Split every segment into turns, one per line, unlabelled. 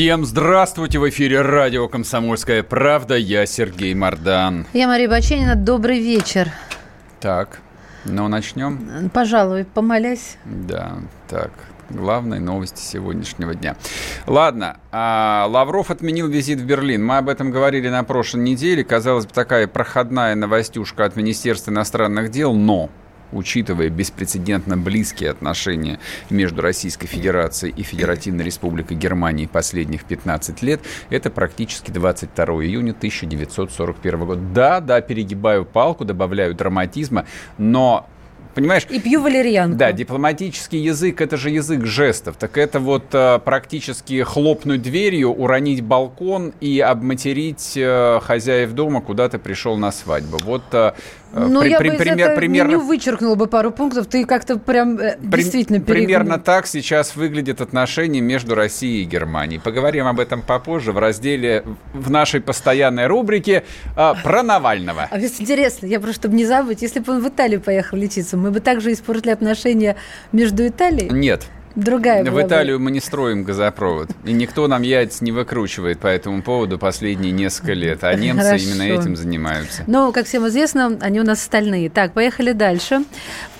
Всем здравствуйте! В эфире радио «Комсомольская правда». Я Сергей Мордан.
Я Мария Баченина. Добрый вечер.
Так, ну начнем?
Пожалуй, помолясь.
Да, так, главные новости сегодняшнего дня. Ладно, а, Лавров отменил визит в Берлин. Мы об этом говорили на прошлой неделе. Казалось бы, такая проходная новостюшка от Министерства иностранных дел, но учитывая беспрецедентно близкие отношения между Российской Федерацией и Федеративной Республикой Германии последних 15 лет, это практически 22 июня 1941 года. Да, да, перегибаю палку, добавляю драматизма, но понимаешь?
И пью валерьянку.
Да, дипломатический язык – это же язык жестов. Так это вот э, практически хлопнуть дверью, уронить балкон и обматерить э, хозяев дома, куда ты пришел на свадьбу. Вот э,
ну, при, я при, бы пример, из примерно, меню вычеркнула бы пару пунктов. Ты как-то прям э, при, действительно
перегнул. Примерно так сейчас выглядят отношения между Россией и Германией. Поговорим об этом попозже в разделе в нашей постоянной рубрике э, про Навального.
А ведь интересно, я просто, чтобы не забыть, если бы он в Италию поехал лечиться, мы бы также испортили отношения между Италией?
Нет.
Другая
В Италию мы не строим газопровод. И никто нам яйца не выкручивает по этому поводу последние несколько лет. А немцы Хорошо. именно этим занимаются.
Ну, как всем известно, они у нас стальные. Так, поехали дальше.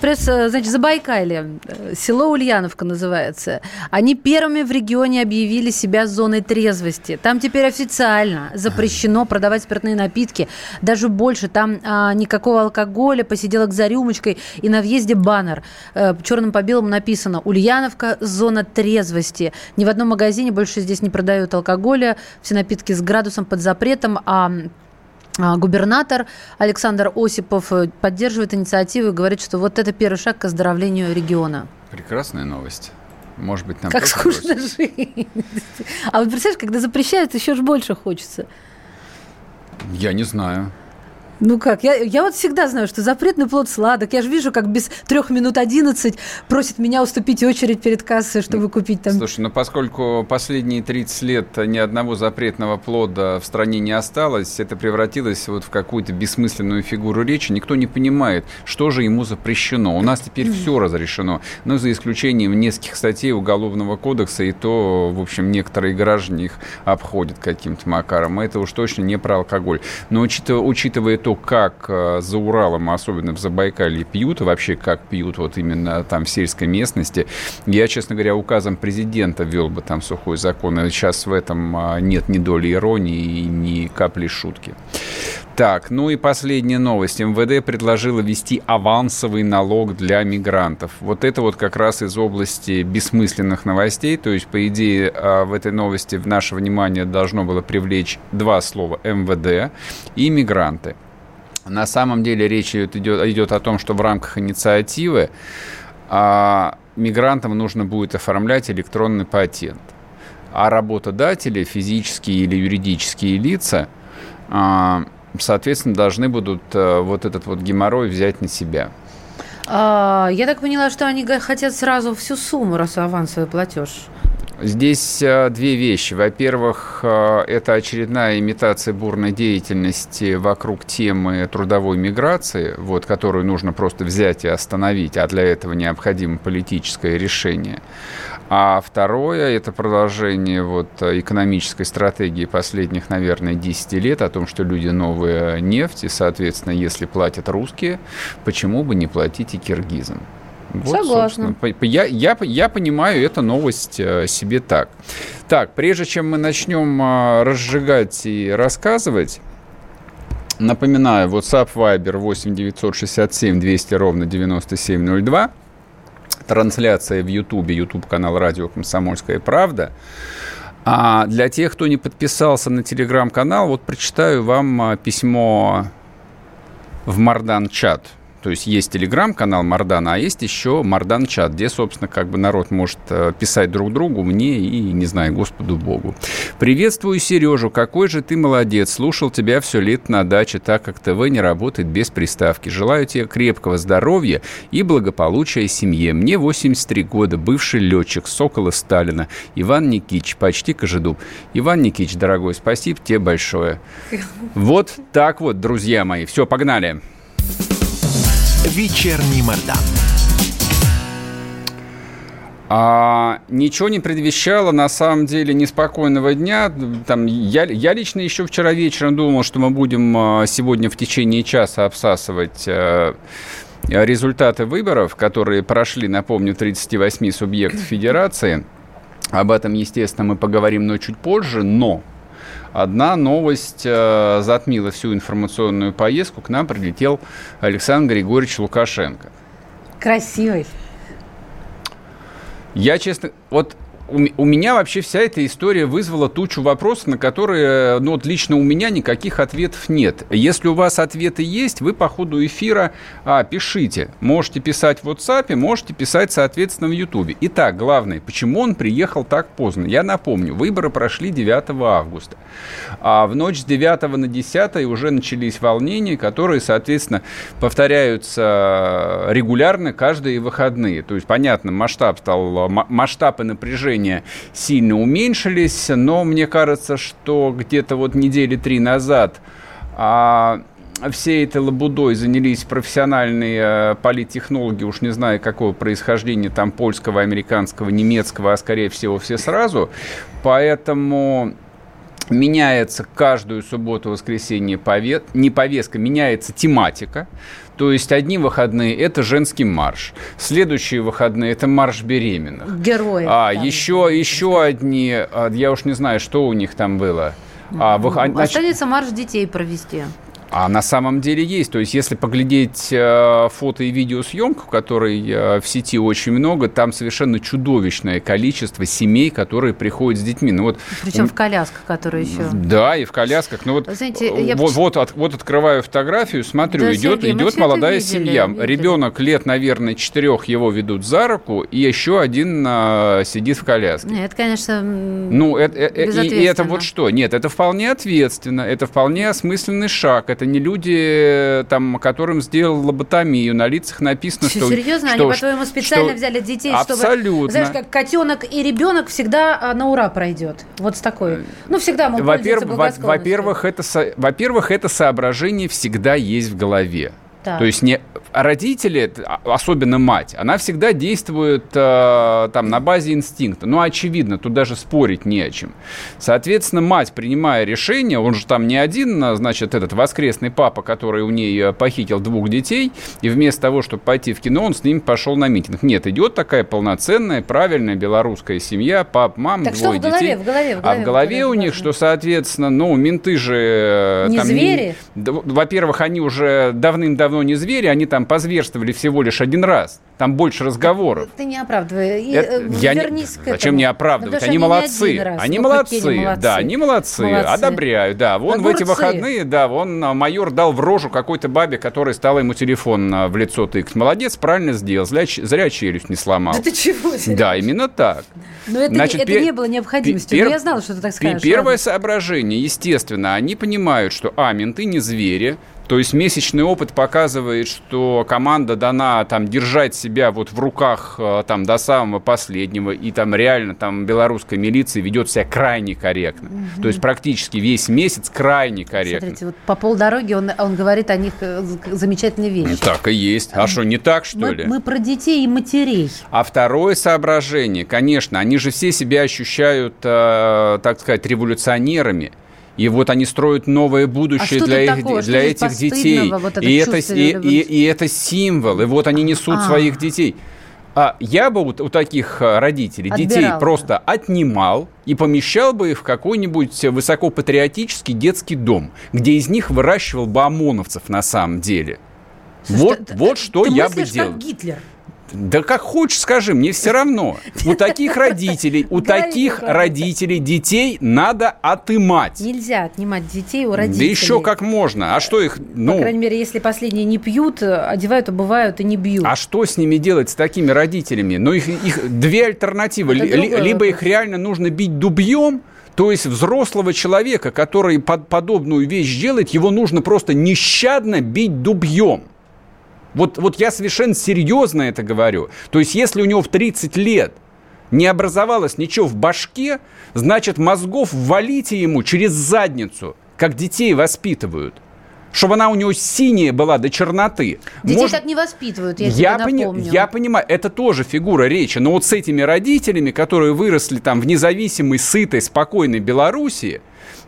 Пресс, э, значит, Забайкалье, э, село Ульяновка называется. Они первыми в регионе объявили себя зоной трезвости. Там теперь официально запрещено продавать спиртные напитки. Даже больше. Там а, никакого алкоголя, посиделок за рюмочкой. И на въезде баннер. А, черным по белому написано «Ульяновка Ульяновка – зона трезвости. Ни в одном магазине больше здесь не продают алкоголя. Все напитки с градусом под запретом, а а, Губернатор Александр Осипов э, поддерживает инициативу и говорит, что вот это первый шаг к оздоровлению региона.
Прекрасная новость. Может быть, нам
Как скучно жить. А вот представляешь, когда запрещают, еще же больше хочется.
Я не знаю.
Ну как, я, я вот всегда знаю, что запретный плод сладок. Я же вижу, как без трех минут одиннадцать просит меня уступить очередь перед кассой, чтобы купить там...
Слушай, ну поскольку последние 30 лет ни одного запретного плода в стране не осталось, это превратилось вот в какую-то бессмысленную фигуру речи. Никто не понимает, что же ему запрещено. У нас теперь mm. все разрешено, но за исключением нескольких статей Уголовного кодекса, и то, в общем, некоторые граждане их обходят каким-то макаром. Это уж точно не про алкоголь. Но учитывая, учитывая то, то, как э, за Уралом, особенно в Забайкалье, пьют, вообще как пьют вот именно там в сельской местности, я, честно говоря, указом президента ввел бы там сухой закон. И сейчас в этом а, нет ни доли иронии ни капли шутки. Так, ну и последняя новость. МВД предложила ввести авансовый налог для мигрантов. Вот это вот как раз из области бессмысленных новостей. То есть, по идее, а, в этой новости в наше внимание должно было привлечь два слова МВД и мигранты. На самом деле речь идет, идет о том, что в рамках инициативы а, мигрантам нужно будет оформлять электронный патент. А работодатели, физические или юридические лица, а, соответственно, должны будут а, вот этот вот геморрой взять на себя.
А, я так поняла, что они хотят сразу всю сумму, раз авансовый платеж.
Здесь э, две вещи. Во-первых, э, это очередная имитация бурной деятельности вокруг темы трудовой миграции, вот, которую нужно просто взять и остановить, а для этого необходимо политическое решение. А второе – это продолжение вот экономической стратегии последних, наверное, 10 лет о том, что люди новые нефть, и, соответственно, если платят русские, почему бы не платить и киргизам?
Вот, Согласна.
Я, я, я понимаю эту новость э, себе так. Так, прежде чем мы начнем э, разжигать и рассказывать, напоминаю, WhatsApp Viber 8 967 200 ровно 9702. Трансляция в YouTube, YouTube канал Радио Комсомольская правда. А для тех, кто не подписался на телеграм-канал, вот прочитаю вам э, письмо в Мардан чат То есть есть телеграм-канал Мардана, а есть еще Мардан-чат, где, собственно, как бы народ может э, писать друг другу, мне и, не знаю, Господу Богу. Приветствую Сережу, какой же ты молодец. Слушал тебя все лет на даче, так как ТВ не работает без приставки. Желаю тебе крепкого здоровья и благополучия семье. Мне 83 года, бывший летчик Сокола Сталина. Иван Никич, почти Кожедуб. Иван Никич, дорогой, спасибо тебе большое. Вот так вот, друзья мои. Все, погнали.
Вечерний Мордан.
А, ничего не предвещало, на самом деле, неспокойного дня. Там, я, я лично еще вчера вечером думал, что мы будем а, сегодня в течение часа обсасывать а, результаты выборов, которые прошли, напомню, 38 субъектов Федерации. Об этом, естественно, мы поговорим, но чуть позже. Но одна новость э, затмила всю информационную поездку. К нам прилетел Александр Григорьевич Лукашенко.
Красивый.
Я, честно, вот у, меня вообще вся эта история вызвала тучу вопросов, на которые, ну вот лично у меня никаких ответов нет. Если у вас ответы есть, вы по ходу эфира а, пишите. Можете писать в WhatsApp, можете писать, соответственно, в YouTube. Итак, главное, почему он приехал так поздно? Я напомню, выборы прошли 9 августа. А в ночь с 9 на 10 уже начались волнения, которые, соответственно, повторяются регулярно каждые выходные. То есть, понятно, масштаб стал, масштаб и напряжение движения сильно уменьшились, но мне кажется, что где-то вот недели три назад а, всей этой лабудой занялись профессиональные э, политтехнологи, уж не знаю какого происхождения, там польского, американского, немецкого, а скорее всего все сразу. Поэтому меняется каждую субботу-воскресенье повет... не повестка, меняется тематика. То есть одни выходные – это женский марш, следующие выходные – это марш беременных.
Герои.
А, еще, еще одни, а, я уж не знаю, что у них там было.
А, вы, Останется марш детей провести.
А на самом деле есть. То есть, если поглядеть э, фото и видеосъемку, которой э, в сети очень много, там совершенно чудовищное количество семей, которые приходят с детьми. Ну, вот,
Причем в колясках, которые еще.
Да, и в колясках. Ну, вот, Знаете, я... вот, вот, от, вот открываю фотографию, смотрю, да, идет, Сергей, идет молодая видели, семья. Видели. Ребенок лет, наверное, четырех его ведут за руку, и еще один э, сидит в коляске.
Нет, это, конечно,
Ну, это, э, и, и это вот что? Нет, это вполне ответственно, это вполне осмысленный шаг, это не люди, там, которым сделал лоботомию, на лицах написано, что...
Серьезно?
Что,
Они, по-твоему, специально что... взяли детей,
Абсолютно.
чтобы... Знаешь, как котенок и ребенок всегда а, на ура пройдет. Вот с такой. Ну, всегда мы
Во-первых, во-первых, это, во-первых, это соображение всегда есть в голове. Да. То есть не родители, а, особенно мать, она всегда действует э, там на базе инстинкта. Ну, очевидно, тут даже спорить не о чем. Соответственно, мать, принимая решение, он же там не один, а, значит, этот воскресный папа, который у нее э, похитил двух детей, и вместо того, чтобы пойти в кино, он с ним пошел на митинг. Нет, идет такая полноценная, правильная белорусская семья, пап, мам, так двое
что в
детей.
в голове, в голове,
а в голове у них, что, соответственно, ну, менты же... Э,
не
там,
звери?
Во-первых, они уже давным-давно не звери, они там позверствовали всего лишь один раз. Там больше разговоров.
Ты не оправдывай.
Это, э, я не. Зачем не оправдывать? Они, они молодцы. Раз. Они молодцы. молодцы. Да, они молодцы. молодцы. Одобряю. Да, вон Огурцы. в эти выходные, да, вон а, майор дал в рожу какой-то бабе, которая стала ему телефон а, в лицо тыкать. Молодец, правильно сделал. Зря, зря челюсть не сломал.
Да ты чего?
Да, именно так.
Но это, Значит, это пер... не было необходимостью. Пер... я знала, что ты так скажешь.
Первое ладно. соображение, естественно, они понимают, что, а, менты не звери, то есть месячный опыт показывает, что команда дана там держать себя вот в руках э, там до самого последнего, и там реально там белорусская милиция ведет себя крайне корректно. Угу. То есть практически весь месяц крайне корректно.
Смотрите, вот по полдороги он, он говорит о них э, замечательные вещи.
Так и есть. А что, не так, что
мы,
ли?
Мы про детей и матерей.
А второе соображение, конечно, они же все себя ощущают, э, так сказать, революционерами. И вот они строят новое будущее а для, их, для этих детей. Вот и, это, и, и, и это символ. И вот они несут а. своих детей. А я бы у, у таких а, родителей Отбирал. детей просто отнимал и помещал бы их в какой-нибудь высокопатриотический детский дом, где из них выращивал бы ОМОНовцев на самом деле. Слушай, вот, ты, вот что ты я бы делал.
Гитлер.
Да как хочешь, скажи, мне все равно. У таких родителей, у таких родителей детей надо отымать.
Нельзя отнимать детей у родителей.
Да еще как можно. А что их, ну...
По крайней мере, если последние не пьют, одевают, обувают и не бьют.
А что с ними делать, с такими родителями? Ну, их, их две альтернативы. Либо их реально нужно бить дубьем, то есть взрослого человека, который под подобную вещь делает, его нужно просто нещадно бить дубьем. Вот, вот я совершенно серьезно это говорю. То есть если у него в 30 лет не образовалось ничего в башке, значит мозгов валите ему через задницу, как детей воспитывают чтобы она у него синяя была до черноты.
Детей Может... так не воспитывают, я,
я тебе пони... Я понимаю, это тоже фигура речи, но вот с этими родителями, которые выросли там в независимой, сытой, спокойной Белоруссии,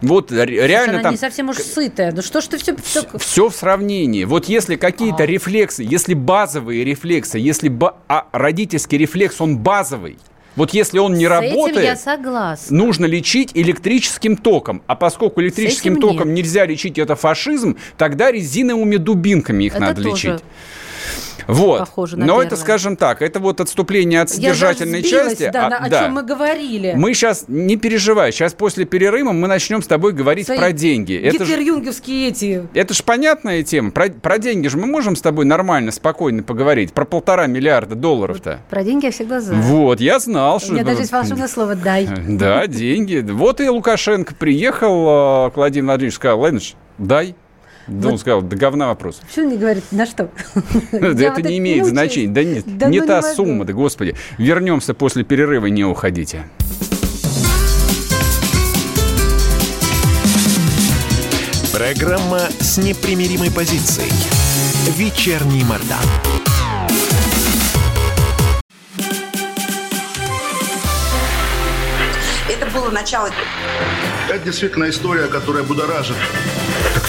вот реально
она
там...
не совсем уж сытая. Ну что ж ты все...
Все, все в сравнении. Вот если какие-то а. рефлексы, если базовые рефлексы, если ба... а родительский рефлекс, он базовый, вот если он не
С
работает,
этим я согласна.
нужно лечить электрическим током. А поскольку электрическим током нет. нельзя лечить это фашизм, тогда резиновыми дубинками их это надо тоже. лечить. Вот. Похоже на Но это, скажем так, это вот отступление от содержательной Я сбилась, части.
Да, а, о да. чем мы говорили.
Мы сейчас, не переживай, сейчас после перерыва мы начнем с тобой говорить Свои про деньги.
Гитлер-юнговские эти.
Это же понятная тема. Про, про деньги же мы можем с тобой нормально, спокойно поговорить. Про полтора миллиарда долларов-то.
Про деньги я всегда знаю.
Вот, я знал, что...
У меня даже есть волшебное слово «дай».
Да, деньги. Вот и Лукашенко приехал а, к Владимиру Владимировичу, сказал, Владимир дай. Да он сказал, да говна вопрос.
Почему не говорит, на что?
Это не имеет значения. Да нет, не та сумма, да господи. Вернемся после перерыва, не уходите.
Программа с непримиримой позицией. Вечерний Мордан.
Это было начало.
Это действительно история, которая будоражит.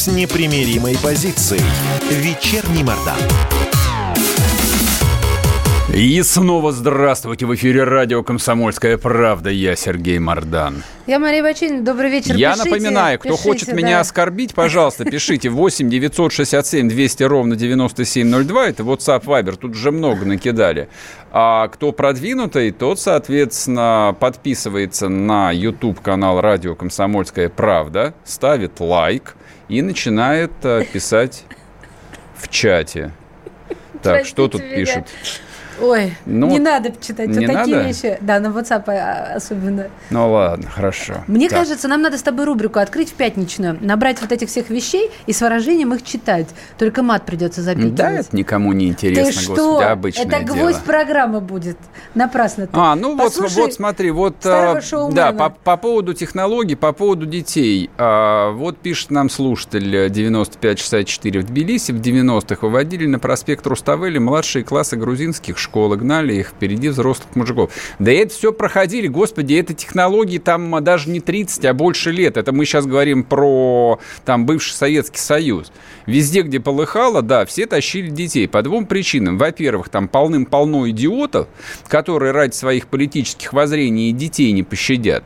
с непримиримой позицией. Вечерний Мордан.
И снова здравствуйте. В эфире радио «Комсомольская правда». Я Сергей Мордан.
Я Мария Бачинина. Добрый вечер.
Я
пишите,
напоминаю, кто
пишите,
хочет
да.
меня оскорбить, пожалуйста, пишите 8 967 200 ровно 9702. Это WhatsApp Viber. Тут же много накидали. А кто продвинутый, тот, соответственно, подписывается на YouTube-канал радио «Комсомольская правда», ставит лайк и начинает э, писать в чате. Так, что тут
меня.
пишут?
Ой, ну, не надо читать
не
такие
надо?
вещи. Да, на WhatsApp а, особенно.
Ну ладно, хорошо.
Мне
так.
кажется, нам надо с тобой рубрику открыть в пятничную, набрать вот этих всех вещей и с выражением их читать. Только мат придется запикивать.
Да, это никому не интересно,
ты
господи,
что?
обычное
Это гвоздь
дело.
программы будет. Напрасно ты.
А, ну вот,
Послушай
вот смотри, вот а, да, по, по поводу технологий, по поводу детей. А, вот пишет нам слушатель 9564 в Тбилиси в 90-х выводили на проспект Руставели младшие классы грузинских школ, и гнали их впереди взрослых мужиков. Да это все проходили, господи, это технологии там даже не 30, а больше лет. Это мы сейчас говорим про там бывший Советский Союз. Везде, где полыхало, да, все тащили детей по двум причинам. Во-первых, там полным-полно идиотов, которые ради своих политических воззрений и детей не пощадят.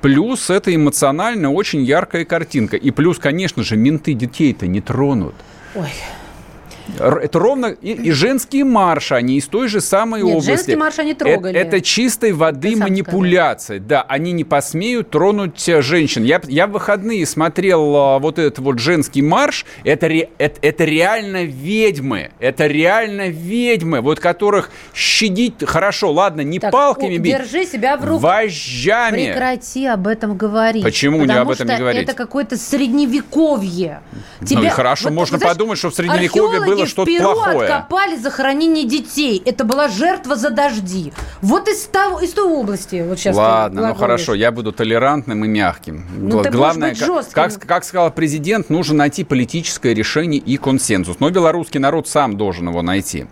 Плюс это эмоционально очень яркая картинка. И плюс, конечно же, менты детей-то не тронут.
Ой.
Это ровно и, и женские марши, они из той же самой
Нет,
области.
женские марши они трогали.
Это, это чистой воды манипуляция. Да, они не посмеют тронуть э, женщин. Я, я в выходные смотрел а, вот этот вот женский марш. Это, ре, это, это реально ведьмы. Это реально ведьмы, вот которых щадить хорошо. Ладно, не
Так,
палками бить.
Держи себя в руках.
Вожжами.
Прекрати об этом говорить.
Почему не
Потому
об этом не говорить?
это какое-то средневековье.
Ну и хорошо,
вот,
можно
знаешь,
подумать, что в средневековье
археологи
было что-то
в Перу
плохое.
откопали захоронение детей. Это была жертва за дожди. Вот из, того, из той области. Вот сейчас
Ладно, ну хорошо, я буду толерантным и мягким.
Ну, ты
Главное,
быть
как,
жестким.
как, как сказал президент, нужно найти политическое решение и консенсус. Но белорусский народ сам должен его найти.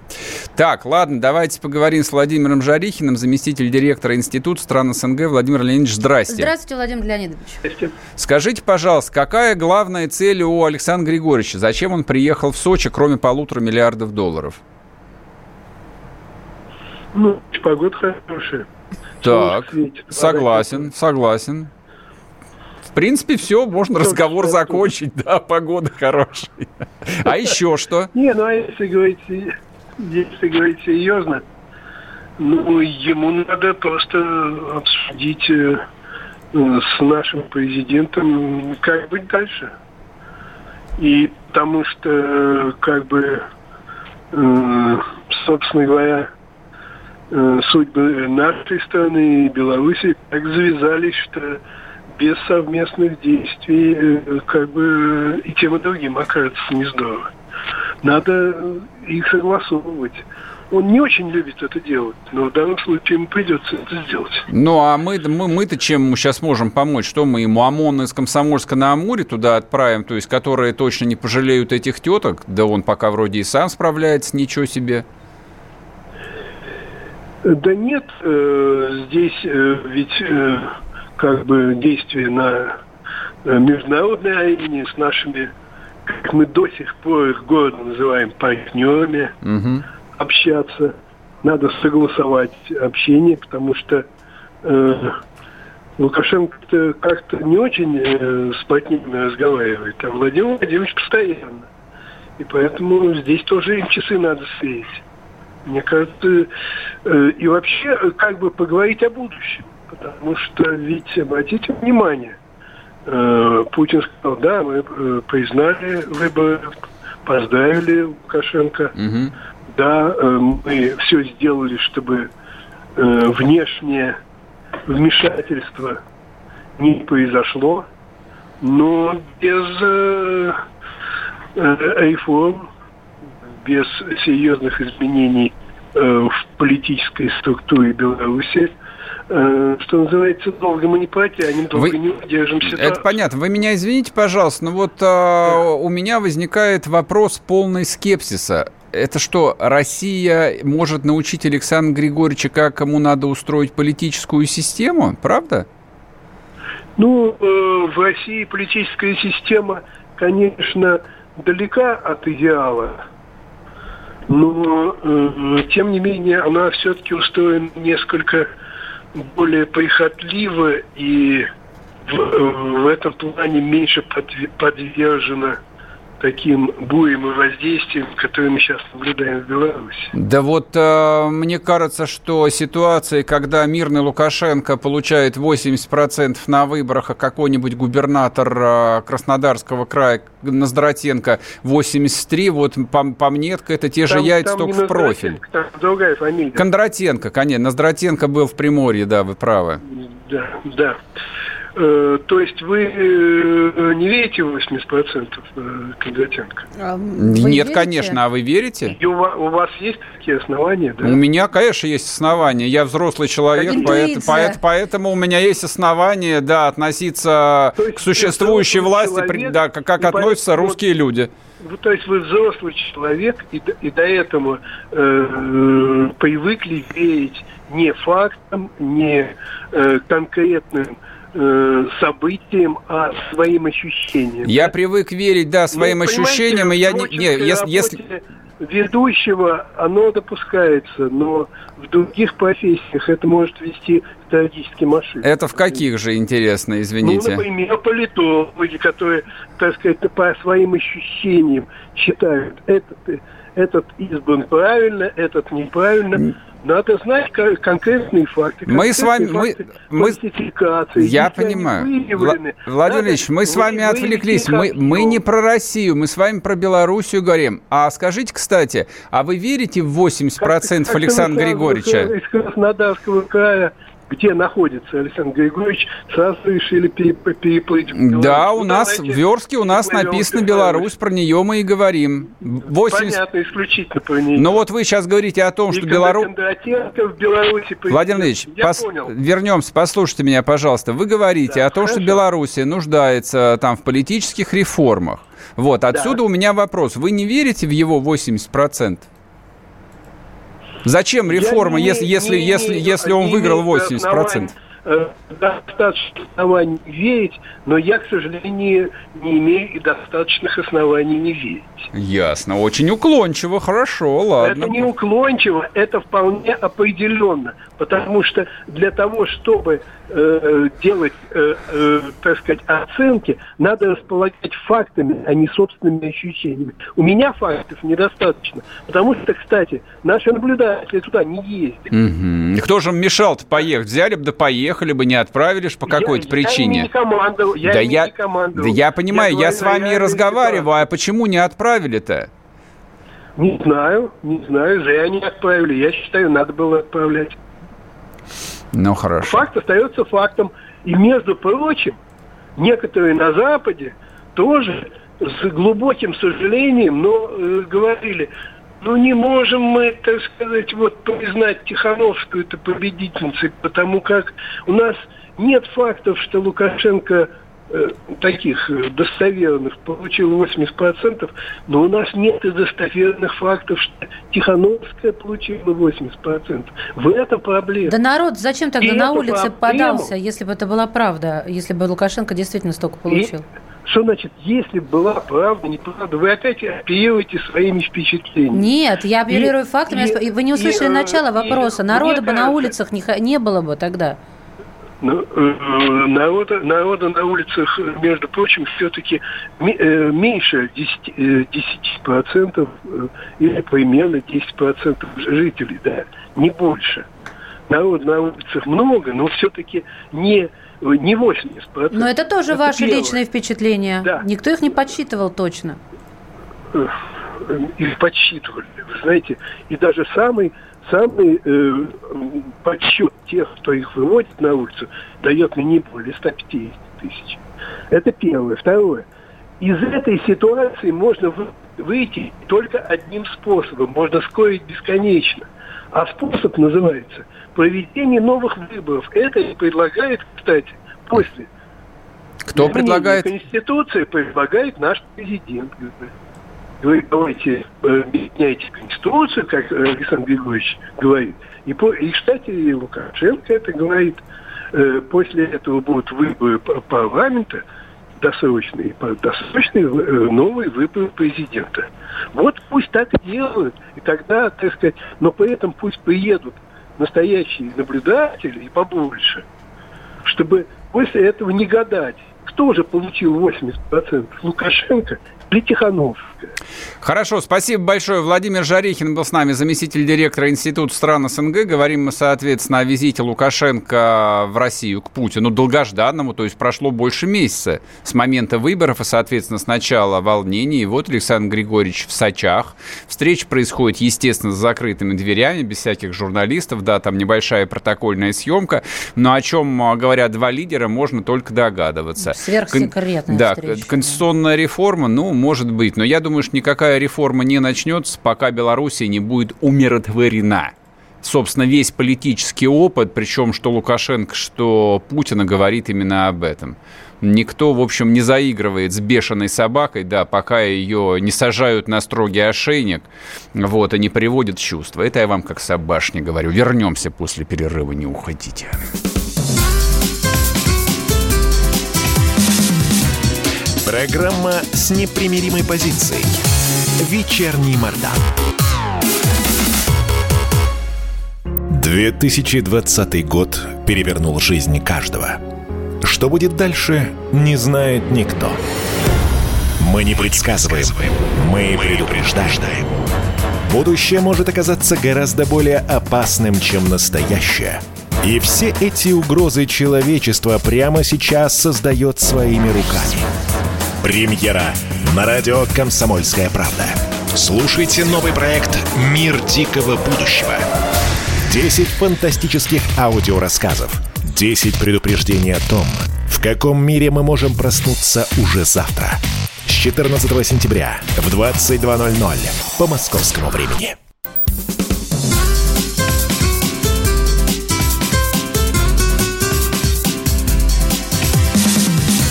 Так, ладно, давайте поговорим с Владимиром Жарихиным, заместитель директора Института стран СНГ. Владимир Леонидович, здрасте.
Здравствуйте, Владимир Леонидович.
Скажите, пожалуйста, какая главная цель у Александра Григорьевича? Зачем он приехал в Сочи, кроме полутора миллиардов долларов?
Ну, погода хорошая.
Так,
светит,
согласен, согласен. В принципе, все, можно
Только
разговор
что
закончить, да, погода хорошая. А еще что?
Не, ну а если говорить, если говорить серьезно, ну, ему надо просто обсудить э, с нашим президентом, как быть дальше. И потому что, э, как бы, собственно говоря, э, судьбы нашей страны и Беларуси так завязались, что без совместных действий э, как бы и тем и другим окажется не здорово. Надо их согласовывать. Он не очень любит это делать, но в данном случае ему придется это сделать.
Ну, а мы, мы, мы-то чем мы сейчас можем помочь? Что мы ему ОМОН из Комсомольска на Амуре туда отправим, то есть которые точно не пожалеют этих теток? Да он пока вроде и сам справляется, ничего себе.
Да нет, э, здесь э, ведь э, как бы действия на э, международной арене с нашими, как мы до сих пор их гордо называем, партнерами,
Мгм.
Общаться. Надо согласовать общение, потому что э, Лукашенко как-то не очень э, с партнерами разговаривает, а Владимир Владимирович постоянно. И поэтому здесь тоже им часы надо сверить. Мне кажется, э, и вообще э, как бы поговорить о будущем. Потому что ведь, обратите внимание, э, Путин сказал, да, мы э, признали выборы, поздравили Лукашенко,
Мгм.
Да, э, мы все сделали, чтобы э, внешнее вмешательство не произошло, но без э, реформ, без серьезных изменений в политической структуре Беларуси, что называется, долго мы не протянем, долго
Вы-
не удержим ситуацию.
Это понятно. Вы меня извините, пожалуйста, но вот а, у меня возникает вопрос полный скепсиса. Это что, Россия может научить Александра Григорьевича, как ему надо устроить политическую систему? Правда?
Ну, э, в России политическая система, конечно, далека от идеала, но, э, тем не менее, она все-таки устроена несколько более прихотливо и в, в этом плане меньше подве- подвержена таким бурям и воздействиям, которые мы сейчас наблюдаем в Беларуси.
Да вот э, мне кажется, что ситуация, когда мирный Лукашенко получает 80% на выборах, а какой-нибудь губернатор э, Краснодарского края Ноздратенко 83, вот по, по мне, это те же
Там-
яйца,
там
только в профиль.
Там другая фамилия.
Кондратенко, конечно, Ноздратенко был в Приморье, да, вы правы.
Да, да. Э, то есть вы э, не верите в 80% э, Кондратенко?
А, вы
Нет,
верите?
конечно, а вы верите?
И у вас, у вас есть такие основания, да?
У меня, конечно, есть основания. Я взрослый человек, поэт- поэт- поэтому у меня есть основания, да, относиться
То есть
к существующей власти, при-
человек,
да, как, как относятся
поэтому-
русские люди.
Вы, то есть вы взрослый человек и, до- и до этого э, привыкли верить не фактам, не э, конкретным э, событиям, а своим ощущениям.
Я привык верить, да, своим
Ну,
ощущениям, и я не, не, если, если-
ведущего оно допускается, но в других профессиях это может вести к трагическим ошибкам.
это в каких же интересно,
Ну,
извините?
например, политологи, которые, так сказать, по своим ощущениям считают, этот, этот избран правильно, этот неправильно. Надо знать ко- конкретные факты.
Мы с вами- мы- мы-. Я понимаю. Вла- Владимир Ильич, мы с
вы-
вами
выявить
отвлеклись. Мы, мы не про Россию, мы с вами про Белоруссию говорим. А скажите, кстати, а вы верите в 80%
Как- как
Александра
Александр
Григорьевича?
Из Краснодарского края где находится Александр Григорьевич, сразу решили переплыть.
Да, у нас в Верске у нас написано Беларусь, про нее мы и говорим.
80... Понятно, исключительно про нее.
Но вот вы сейчас говорите о том, что Беларусь... Владимир Ильич, пос... вернемся, послушайте меня, пожалуйста. Вы говорите да, о том, хорошо. что Беларусь нуждается там в политических реформах. Вот, отсюда да. у меня вопрос. Вы не верите в его 80%? Зачем реформа, не, если, если, не, если, если он выиграл 80%?
Э, достаточно оснований верить, но я, к сожалению, не имею и достаточных оснований не верить.
Ясно. Очень уклончиво, хорошо, ладно.
Это не уклончиво, это вполне определенно. Потому что для того, чтобы э, делать, э, э, так сказать, оценки, надо располагать фактами, а не собственными ощущениями. У меня фактов недостаточно. Потому что, кстати, наши наблюдатели туда не ездят.
Угу. Кто же мешал-то поехать? Взяли бы да поехали бы, не отправили же по какой-то причине. Я не
командовал. Я
да, я, не командовал. да я понимаю, я, я с вами и разговариваю, а почему не отправили-то?
Не знаю, не знаю, зря не отправили. Я считаю, надо было отправлять.
Ну, хорошо.
Факт остается фактом. И, между прочим, некоторые на Западе тоже с глубоким сожалением, но э, говорили, ну не можем мы, так сказать, вот признать Тихановскую-то победительницей, потому как у нас нет фактов, что Лукашенко таких э, достоверных получил 80%, но у нас нет и достоверных фактов, что Тихановская получила 80%. В этом проблема.
Да народ зачем тогда и на улице проблему... подался, если бы это была правда, если бы Лукашенко действительно столько получил? И...
Что значит, если была правда, неправда? Вы опять апеллируете своими впечатлениями.
Нет, я апеллирую и, фактами. И, вы не услышали и, начало вопроса. Народа бы кажется, на улицах не, не было бы тогда.
Ну, э, народа, народа на улицах, между прочим, все-таки э, меньше 10%, 10% э, или примерно 10% жителей, да, не больше. Народ на улицах много, но все-таки не не 80%.
Но это тоже это ваши первое. личные впечатления. Да. Никто их не подсчитывал точно.
Их подсчитывали, вы знаете. И даже самый самый э, подсчет тех, кто их выводит на улицу, дает мне не более 150 тысяч. Это первое. Второе. Из этой ситуации можно выйти только одним способом. Можно скорить бесконечно. А способ называется проведение новых выборов. Это и предлагает, кстати, после.
Кто предлагает?
Конституция предлагает наш президент вы давайте э, меняйте Конституцию, как Александр Григорьевич говорит. И, по, и кстати, Лукашенко это говорит. Э, после этого будут выборы парламента, досрочные, досрочные э, новые выборы президента. Вот пусть так и делают. И тогда, так сказать, но при этом пусть приедут настоящие наблюдатели и побольше, чтобы после этого не гадать, кто же получил 80%? Лукашенко или Тихановская?
Хорошо, спасибо большое. Владимир Жарихин был с нами, заместитель директора Института стран СНГ. Говорим мы, соответственно, о визите Лукашенко в Россию к Путину, долгожданному, то есть прошло больше месяца с момента выборов, и, соответственно, сначала волнений. И вот Александр Григорьевич в Сочах. Встреча происходит, естественно, с закрытыми дверями, без всяких журналистов. Да, там небольшая протокольная съемка. Но о чем а, говорят два лидера, можно только догадываться.
Сверхсекретная Кон...
Да, встреча. конституционная реформа, ну, может быть. Но я думаю, что никакая реформа не начнется, пока Белоруссия не будет умиротворена. Собственно, весь политический опыт, причем что Лукашенко, что Путина говорит именно об этом. Никто, в общем, не заигрывает с бешеной собакой, да, пока ее не сажают на строгий ошейник, вот, и не приводят в чувство. Это я вам как собашне говорю. Вернемся после перерыва, не уходите.
Программа с непримиримой позицией. Вечерний Мордан. 2020 год перевернул жизнь каждого. Что будет дальше, не знает никто. Мы не предсказываем, мы предупреждаем. Будущее может оказаться гораздо более опасным, чем настоящее. И все эти угрозы человечества прямо сейчас создает своими руками – Премьера на радио «Комсомольская правда». Слушайте новый проект «Мир дикого будущего». 10 фантастических аудиорассказов. 10 предупреждений о том, в каком мире мы можем проснуться уже завтра. С 14 сентября в 22.00 по московскому времени.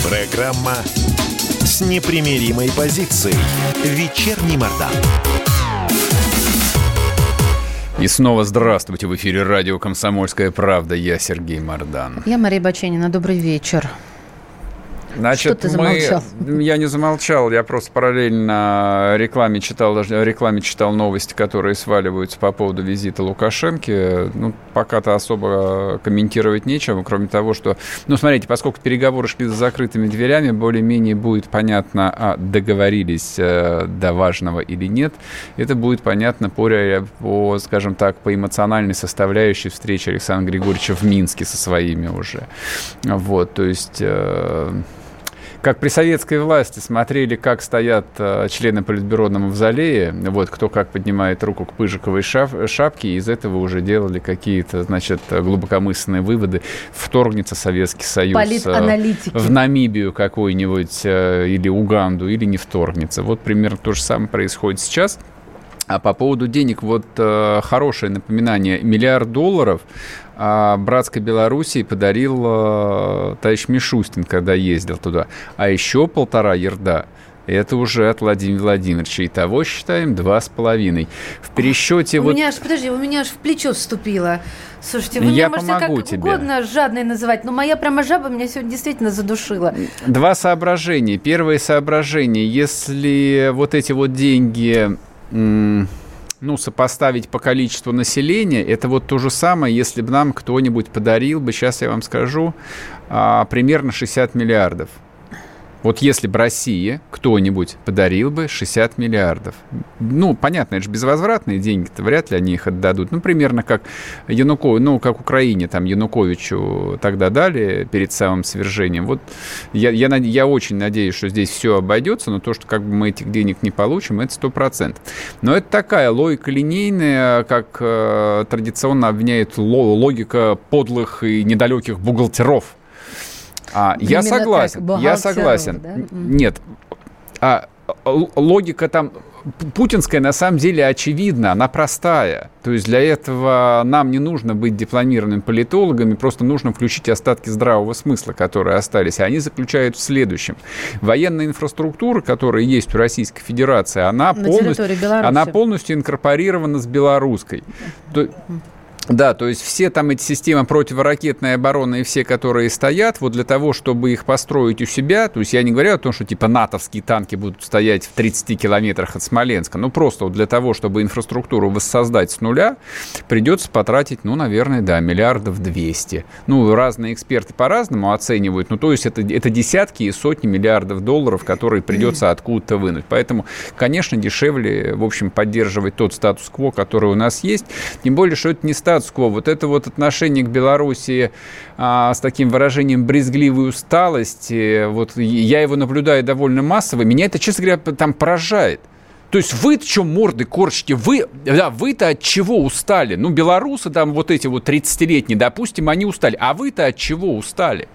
Программа с непримиримой позицией. Вечерний Мордан.
И снова здравствуйте. В эфире радио «Комсомольская правда». Я Сергей Мордан.
Я Мария Баченина. Добрый вечер.
Значит,
Что ты
мы...
замолчал?
Я не замолчал, я просто параллельно рекламе читал, рекламе читал новости, которые сваливаются по поводу визита Лукашенки. Ну, пока-то особо комментировать нечего, кроме того, что... Ну, смотрите, поскольку переговоры шли за закрытыми дверями, более-менее будет понятно, а договорились э, до важного или нет. Это будет понятно по, по, скажем так, по эмоциональной составляющей встречи Александра Григорьевича в Минске со своими уже. Вот, то есть... э, как при советской власти смотрели, как стоят э, члены Политбюро на Мавзолее, вот, кто как поднимает руку к пыжиковой шап- шапке, и из этого уже делали какие-то, значит, глубокомысленные выводы, вторгнется Советский Союз э, в Намибию какой-нибудь э, или Уганду, или не вторгнется. Вот примерно то же самое происходит сейчас. А по поводу денег, вот э, хорошее напоминание. Миллиард долларов а, братской Белоруссии подарил э, товарищ Мишустин, когда ездил туда. А еще полтора ерда это уже от Владимира Владимировича. Итого считаем два с половиной. В пересчете
У
вот...
меня аж, подожди, у меня аж в плечо вступило. Слушайте, вы
Я
меня можете как
тебе.
угодно жадной называть, но моя прямо жаба меня сегодня действительно задушила.
Два соображения. Первое соображение. Если вот эти вот деньги ну, сопоставить по количеству населения, это вот то же самое, если бы нам кто-нибудь подарил бы, сейчас я вам скажу, а, примерно 60 миллиардов. Вот если бы Россия кто-нибудь подарил бы 60 миллиардов. Ну, понятно, это же безвозвратные деньги-то, вряд ли они их отдадут. Ну, примерно как Янукович, ну, как Украине, там, Януковичу тогда дали перед самым свержением. Вот я, я, я очень надеюсь, что здесь все обойдется, но то, что как бы мы этих денег не получим, это сто процентов. Но это такая логика линейная, как э, традиционно обвиняет ло- логика подлых и недалеких бухгалтеров. А, я согласен, я согласен.
да?
Нет, а, логика там путинская на самом деле очевидна, она простая. То есть для этого нам не нужно быть дипломированными политологами, просто нужно включить остатки здравого смысла, которые остались. И они заключают в следующем. Военная инфраструктура, которая есть у Российской Федерации, она,
На
полностью, она полностью инкорпорирована с белорусской. То- да, то есть все там эти системы противоракетной обороны и все, которые стоят, вот для того, чтобы их построить у себя, то есть я не говорю о том, что типа натовские танки будут стоять в 30 километрах от Смоленска, ну просто вот для того, чтобы инфраструктуру воссоздать с нуля, придется потратить, ну, наверное, да, миллиардов 200. Ну, разные эксперты по-разному оценивают, ну, то есть это, это десятки и сотни миллиардов долларов, которые придется откуда-то вынуть. Поэтому, конечно, дешевле, в общем, поддерживать тот статус-кво, который у нас есть, тем более, что это не статус-кво. Вот это вот отношение к Белоруссии а, с таким выражением брезгливой усталости, вот я его наблюдаю довольно массово, меня это, честно говоря, там поражает. То есть вы что морды корчите? Вы, да, вы-то от чего устали? Ну, белорусы там вот эти вот 30-летние, допустим, они устали. А вы-то от чего устали?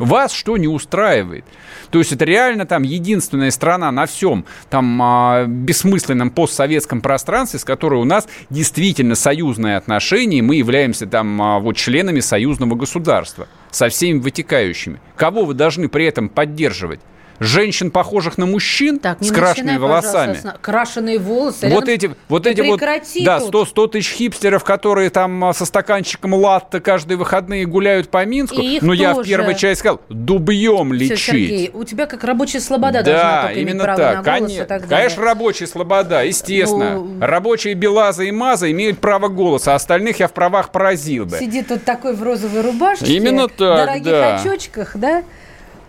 Вас что не устраивает? То есть это реально там единственная страна на всем там а, бессмысленном постсоветском пространстве, с которой у нас действительно союзные отношения, и мы являемся там а, вот членами союзного государства со всеми вытекающими. Кого вы должны при этом поддерживать? Женщин, похожих на мужчин,
Так,
с крашенными волосами.
с Крашеные волосы.
Вот эти, вот эти вот, да,
тут.
100, 100 тысяч хипстеров, которые там а, со стаканчиком латте каждые выходные гуляют по Минску.
Их
ну, я в
тоже.
первой части сказал, дубьем лечить.
Сергей, у тебя как рабочая слобода должна
Да,
иметь
именно
право
так.
на голос
Конечно,
и так далее.
конечно, рабочая слобода, естественно.
Ну,
Рабочие Белаза и Маза имеют право голоса, а остальных я в правах поразил бы.
Сидит тут такой в розовой рубашке.
Именно так,
дорогих
да.
очочках, да?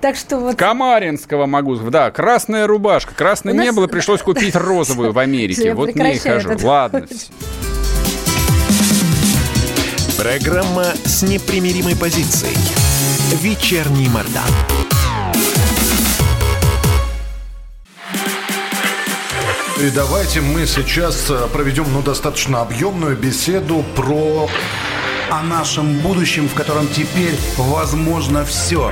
Так что вот...
Камаринского могу. Да, красная рубашка. Красной
У
не
нас-
было, пришлось купить розовую в Америке. Вот
прекращаю
хожу.
этот
Ладно.
Программа с непримиримой позицией. Вечерний Мордан.
И давайте мы сейчас э, проведем ну, достаточно объемную беседу про...
О нашем будущем, в котором теперь возможно все.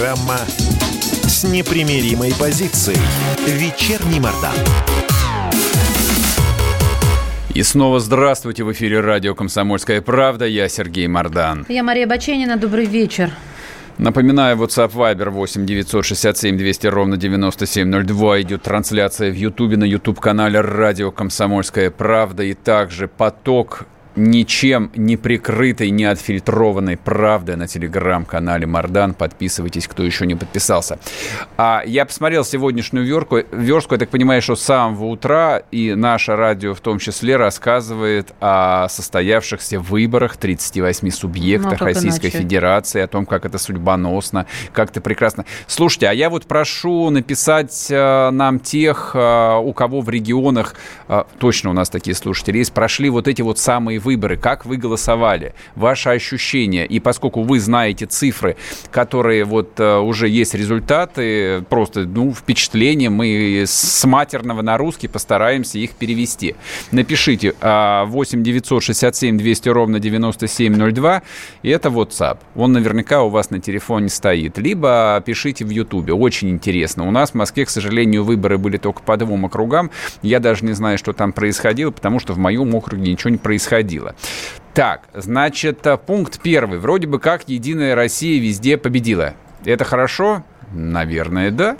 Программа с непримиримой позицией. Вечерний Мордан.
И снова здравствуйте в эфире радио «Комсомольская правда». Я Сергей Мордан.
Я Мария Баченина. Добрый вечер.
Напоминаю, WhatsApp Viber 8 967 200 ровно 9702. Идет трансляция в Ютубе на YouTube-канале «Радио Комсомольская правда». И также поток ничем не прикрытой, не отфильтрованной правды на телеграм-канале Мардан. Подписывайтесь, кто еще не подписался. А я посмотрел сегодняшнюю верку, верстку. Я так понимаю, что с самого утра и наше радио в том числе рассказывает о состоявшихся выборах 38 субъектах
Ну,
Российской
иначе?
Федерации, о том, как это судьбоносно, как это прекрасно. Слушайте, а я вот прошу написать э, нам тех, э, у кого в регионах, э, точно у нас такие слушатели есть, прошли вот эти вот самые выборы, как вы голосовали, ваши ощущения. И поскольку вы знаете цифры, которые вот э, уже есть результаты, просто, ну, впечатления, мы с матерного на русский постараемся их перевести. Напишите а, 8 967 200 ровно 9702, и это WhatsApp. Он наверняка у вас на телефоне стоит. Либо пишите в Ютубе. Очень интересно. У нас в Москве, к сожалению, выборы были только по двум округам. Я даже не знаю, что там происходило, потому что в моем округе ничего не происходило. Так, значит, э, пункт первый. Вроде бы как Единая Россия везде победила. Это хорошо? Наверное, да.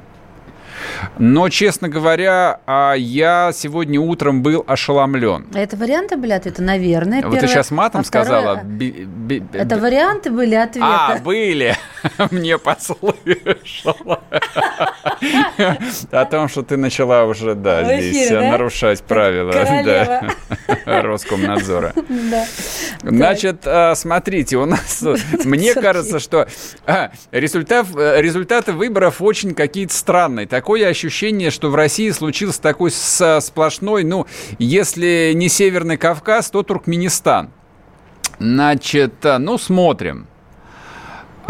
Но, честно говоря, а, я сегодня утром был ошеломлен.
А Это варианты были ответа? Наверное.
Вот ты
первое.
сейчас матом
А второе-
сказала. Би- би-
Это варианты были ответа?
А, были. Мне послышало. О том, что ты начала уже, да, здесь
да?
нарушать правила Роскомнадзора.
Да.
Значит, а, смотрите, у нас, мне кажется, что а, результат, э, результаты выборов очень какие-то странные. Такое ощущение, что в России случился такой сплошной, ну, если не Северный Кавказ, то Туркменистан. Значит, а, ну, смотрим.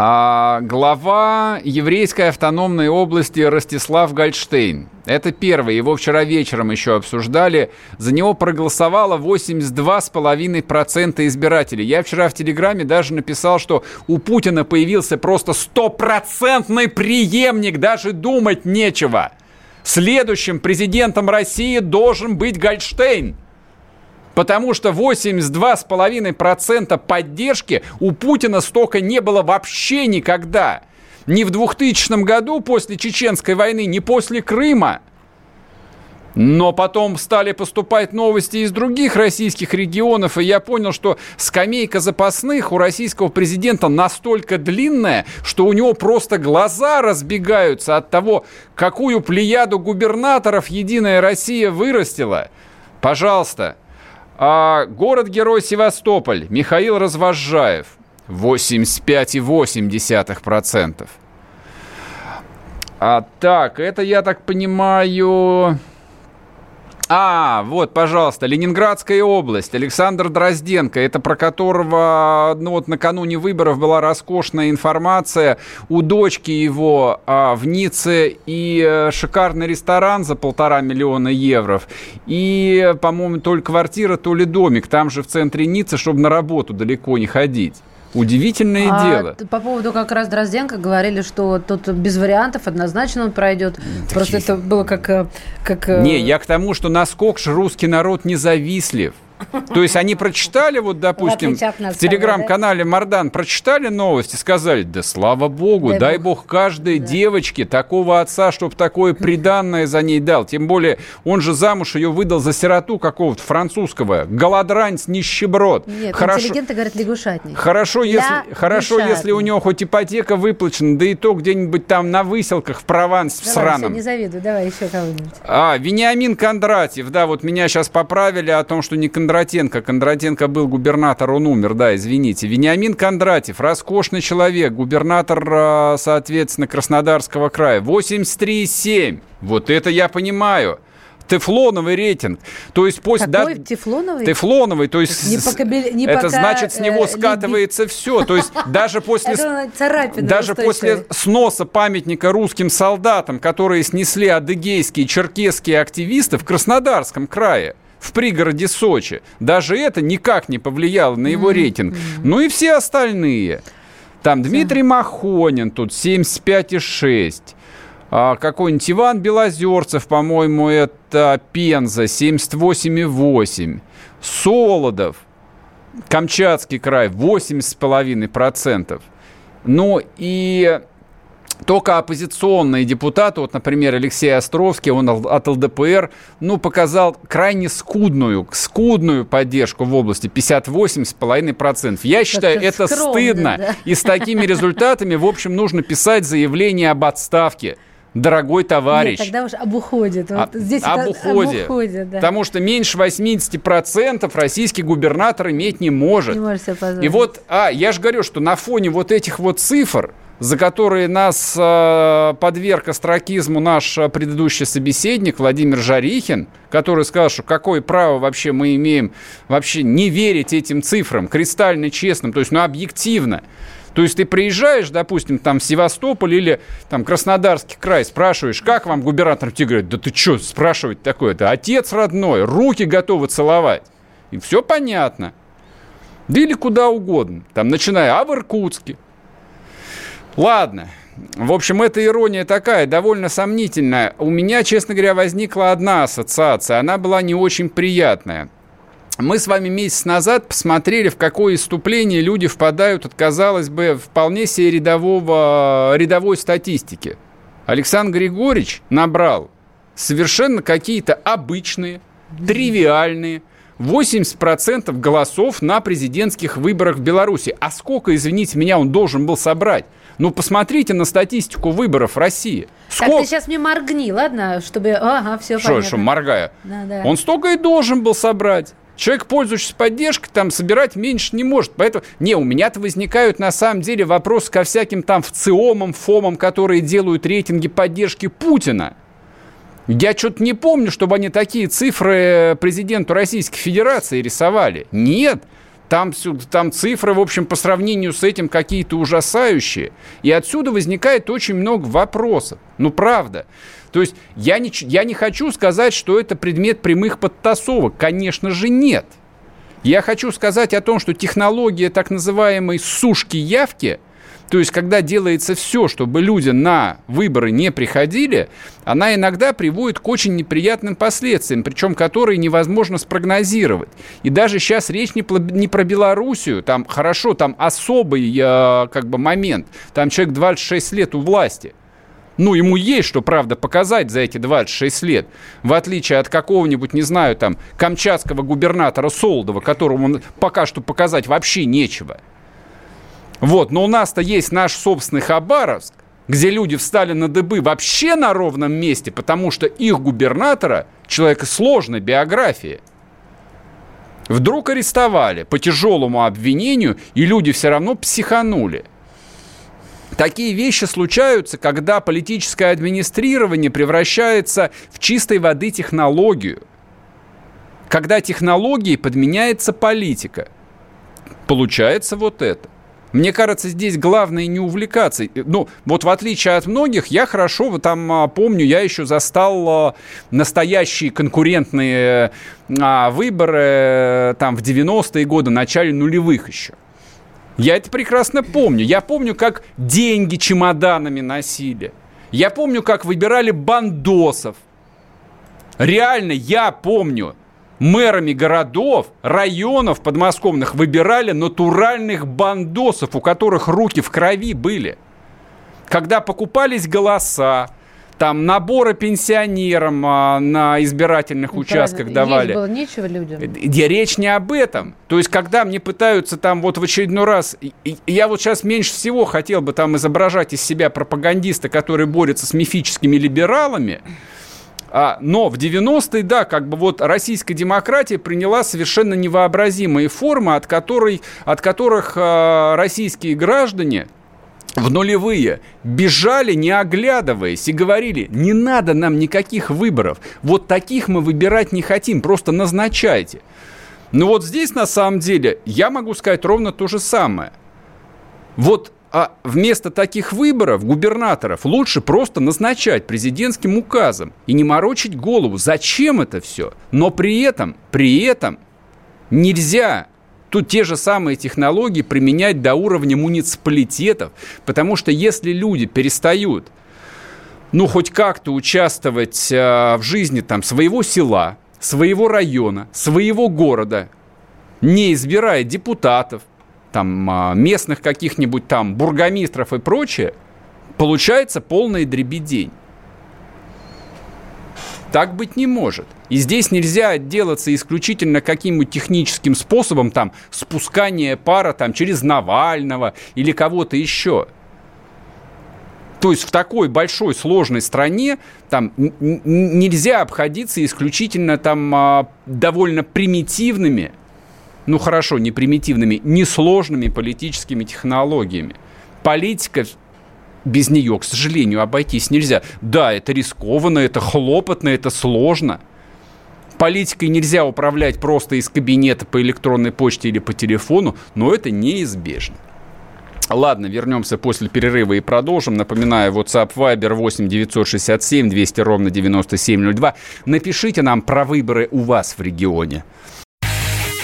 А, глава еврейской автономной области Ростислав Гольдштейн. Это первый. Его вчера вечером еще обсуждали. За него проголосовало 82,5% избирателей. Я вчера в Телеграме даже написал, что у Путина появился просто стопроцентный преемник. Даже думать нечего. Следующим президентом России должен быть Гольдштейн. Потому что 82,5% поддержки у Путина столько не было вообще никогда. Ни в 2000 году после Чеченской войны, ни после Крыма. Но потом стали поступать новости из других российских регионов, и я понял, что скамейка запасных у российского президента настолько длинная, что у него просто глаза разбегаются от того, какую плеяду губернаторов Единая Россия вырастила. Пожалуйста, а, город-герой Севастополь, Михаил Развожаев, 85,8%. А, так, это, я так понимаю... А, вот, пожалуйста, Ленинградская область, Александр Дрозденко, это про которого, ну вот накануне выборов была роскошная информация, у дочки его а, в Ницце и э, шикарный ресторан за полтора миллиона евро, и, по-моему, то ли квартира, то ли домик, там же в центре Ниццы, чтобы на работу далеко не ходить. Удивительное
А
дело.
по поводу как раз Дрозденко говорили, что тут без вариантов однозначно он пройдет. Просто это было как... э, как э,
Не, я к тому, что насколько же русский народ независлив. То есть они прочитали, вот, допустим, в телеграм-канале Мардан прочитали новости, сказали, да слава богу,
Дай
дай,
бог.
бог. каждой девочке такого отца, чтобы такое приданное за ней дал. Тем более, он же замуж ее выдал за сироту какого-то французского. Голодранец, нищеброд.
Нет,
Хорошо.
интеллигенты говорят лягушатник.
Хорошо, если, хорошо, если у него хоть ипотека выплачена, да и то где-нибудь там на выселках в Прованс в
Давай,
сраном.
всё, не завидую, давай еще кого-нибудь.
А, Вениамин Кондратьев, да, вот меня сейчас поправили о том, что не Кондратенко. Кондратенко был губернатор, он умер, да, извините. Вениамин Кондратьев, роскошный человек, губернатор, а, соответственно, Краснодарского края. 83,7. Вот это я понимаю. Тефлоновый рейтинг. То есть после...
Какой?
да-
Тефлоновый?
Тефлоновый, то есть
Не
с-
по кабель- не
это
пока,
значит с него
э,
скатывается все. То есть даже после даже после сноса памятника русским солдатам, которые снесли адыгейские, черкесские активисты в Краснодарском крае, в пригороде Сочи, даже это никак не повлияло на его рейтинг. Ну и все остальные. Там Дмитрий Махонин, тут 75,6. А, какой-нибудь Иван Белозерцев, по-моему, это Пенза, 78,8. Солодов, Камчатский край, 80,5%. Ну и только оппозиционные депутаты, вот, например, Алексей Островский, он от ЛДПР, ну, показал крайне скудную, скудную поддержку в области 58,5%. Я считаю,
Как-то
это
скромно,
стыдно.
да.
И с такими результатами, в общем, нужно писать заявление об отставке. Дорогой товарищ.
Нет, тогда уж об уходе. Вот
А-
здесь
об
это
уходе.
Об уходе, да.
Потому что меньше 80% российский губернатор иметь не может.
Не можешь себе позволить.
И вот, а, я же говорю, что на фоне вот этих вот цифр, за которые нас э, подверг астракизму наш э, предыдущий собеседник Владимир Жарихин, который сказал, что какое право вообще мы имеем вообще не верить этим цифрам, кристально честным, то есть, ну, объективно. То есть ты приезжаешь, допустим, там в Севастополь или там Краснодарский край, спрашиваешь, как вам губернатор, тебе говорят, да ты что спрашивать такое-то, отец родной, руки готовы целовать. И все понятно. Да или куда угодно. Там, начиная, а в Иркутске. Ладно. В общем, эта ирония такая, довольно сомнительная. У меня, честно говоря, возникла одна ассоциация. Она была не очень приятная. Мы с вами месяц назад посмотрели, в какое иступление люди впадают от, казалось бы, вполне себе рядового, рядовой статистики. Александр Григорьевич набрал совершенно какие-то обычные, тривиальные 80% голосов на президентских выборах в Беларуси. А сколько, извините меня, он должен был собрать? Ну, посмотрите на статистику выборов в России.
Так,
Сколько?
ты сейчас мне моргни, ладно? Чтобы... Ага, все
Что,
понятно.
что, моргая?
Да, да.
Он столько и должен был собрать. Человек, пользующийся поддержкой, там собирать меньше не может. Поэтому, не, у меня-то возникают на самом деле вопросы ко всяким там ВЦИОМам, ФОМам, которые делают рейтинги поддержки Путина. Я что-то не помню, чтобы они такие цифры президенту Российской Федерации рисовали. Нет. Там, там цифры, в общем, по сравнению с этим какие-то ужасающие. И отсюда возникает очень много вопросов. Ну, правда. То есть я не, я не хочу сказать, что это предмет прямых подтасовок. Конечно же, нет. Я хочу сказать о том, что технология так называемой сушки-явки, то есть когда делается все, чтобы люди на выборы не приходили, она иногда приводит к очень неприятным последствиям, причем которые невозможно спрогнозировать. И даже сейчас речь не, не про Белоруссию, там хорошо, там особый э, как бы момент, там человек 26 лет у власти. Ну, ему есть что, правда, показать за эти 26 лет. В отличие от какого-нибудь, не знаю, там, камчатского губернатора Солдова, которому пока что показать вообще нечего. Вот, но у нас-то есть наш собственный Хабаровск, где люди встали на дыбы вообще на ровном месте, потому что их губернатора, человека сложной биографии, вдруг арестовали по тяжелому обвинению, и люди все равно психанули. Такие вещи случаются, когда политическое администрирование превращается в чистой воды технологию. Когда технологией подменяется политика. Получается вот это. Мне кажется, здесь главное не увлекаться. Ну, вот в отличие от многих, я хорошо там а, помню, я еще застал а, настоящие конкурентные а, выборы э, там в 90-е годы, начале нулевых еще. Я это прекрасно помню. Я помню, как деньги чемоданами носили. Я помню, как выбирали бандосов. Реально, я помню. Мэрами городов, районов подмосковных выбирали натуральных бандосов, у которых руки в крови были. Когда покупались голоса, там наборы пенсионерам а, на избирательных ну, участках давали. Есть
было нечего людям.
Где речь не об этом. То есть, когда мне пытаются там вот в очередной раз... Я вот сейчас меньше всего хотел бы там изображать из себя пропагандиста, который борется с мифическими либералами, но в 90-е, да, как бы вот российская демократия приняла совершенно невообразимые формы, от, которой, от которых а, российские граждане в нулевые бежали, не оглядываясь, и говорили, не надо нам никаких выборов. Вот таких мы выбирать не хотим, просто назначайте. Но вот здесь, на самом деле, я могу сказать ровно то же самое. Вот а вместо таких выборов губернаторов лучше просто назначать президентским указом и не морочить голову. Зачем это все? Но при этом, при этом нельзя тут те же самые технологии применять до уровня муниципалитетов, потому что если люди перестают ну, хоть как-то участвовать э, в жизни там своего села, своего района, своего города, не избирая депутатов, там а, местных каких-нибудь там бургомистров и прочее, получается полная дребедень. Так быть не может. И здесь нельзя отделаться исключительно каким-нибудь техническим способом, там, спускания пара там, через Навального или кого-то еще. То есть в такой большой сложной стране там нельзя обходиться исключительно там а, довольно примитивными, ну хорошо, не примитивными, несложными политическими технологиями. Политика без нее, к сожалению, обойтись нельзя. Да, это рискованно, это хлопотно, это сложно. Политикой нельзя управлять просто из кабинета по электронной почте или по телефону, но это неизбежно. Ладно, вернемся после перерыва и продолжим. Напоминаю, WhatsApp Viber 8 967 200 ровно 9702. Напишите нам про выборы у вас в регионе.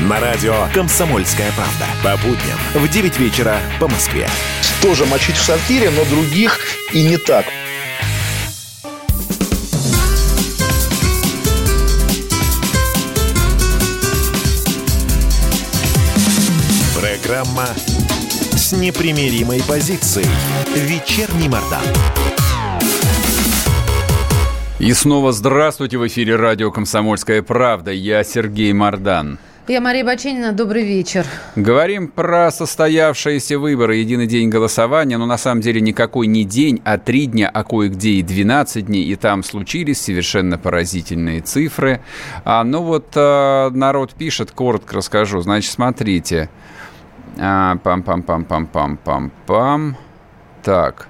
На радио «Комсомольская правда». По будням в 9 вечера по Москве.
Тоже мочить в сортире, но других и не так.
Программа с непримиримой позицией. Вечерний Мордан.
И снова здравствуйте в эфире радио «Комсомольская правда». Я Сергей Мордан.
Я Мария Баченина. Добрый вечер.
Говорим про состоявшиеся выборы. Единый день голосования. Но на самом деле никакой не день, а три дня, а кое-где и 12 дней. И там случились совершенно поразительные цифры. А, ну вот а, народ пишет, коротко расскажу. Значит, смотрите. А, пам-пам-пам-пам-пам-пам. Так.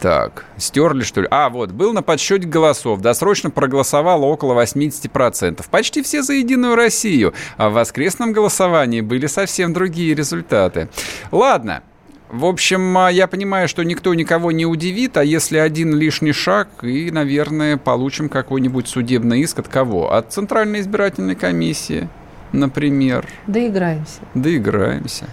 Так, стерли, что ли? А, вот, был на подсчете голосов. Досрочно проголосовало около 80%. Почти все за «Единую Россию». А в воскресном голосовании были совсем другие результаты. Ладно, в общем, а, я понимаю, что никто никого не удивит, а если один лишний шаг, и, наверное, получим какой-нибудь судебный иск от кого? От Центральной избирательной комиссии например.
Доиграемся.
Доиграемся.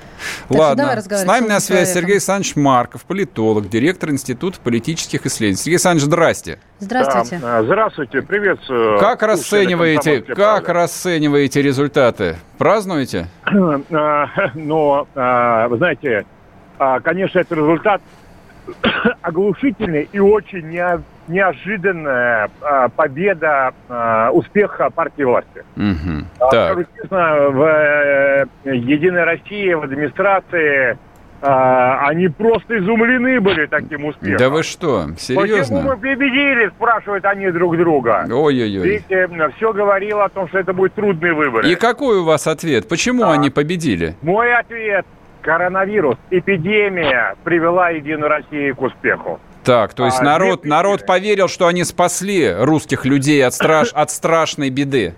Так Ладно, с нами на связи Сергей Александрович Марков, политолог, директор Института политических исследований. Сергей Александрович, здрасте.
Здравствуйте.
Да, здравствуйте, приветствую.
Как расцениваете, как расцениваете результаты? Празднуете?
А, Но, ну, а, вы знаете, конечно, это результат оглушительный и очень неожиданная э, победа э, успеха партии власти.
Угу. Так.
Честно, в э, Единой России, в администрации они просто изумлены были таким успехом.
Да вы что, серьезно?
Почему мы победили, спрашивают они друг друга.
Ой-ой-ой.
Видите, все говорило о том, что это будет трудный выбор.
И какой у вас ответ? Почему а, они победили?
Мой ответ коронавирус, эпидемия привела Единую Россию к успеху.
Так, то есть а, народ, народ поверил, что они спасли русских людей от, страш, от страшной беды.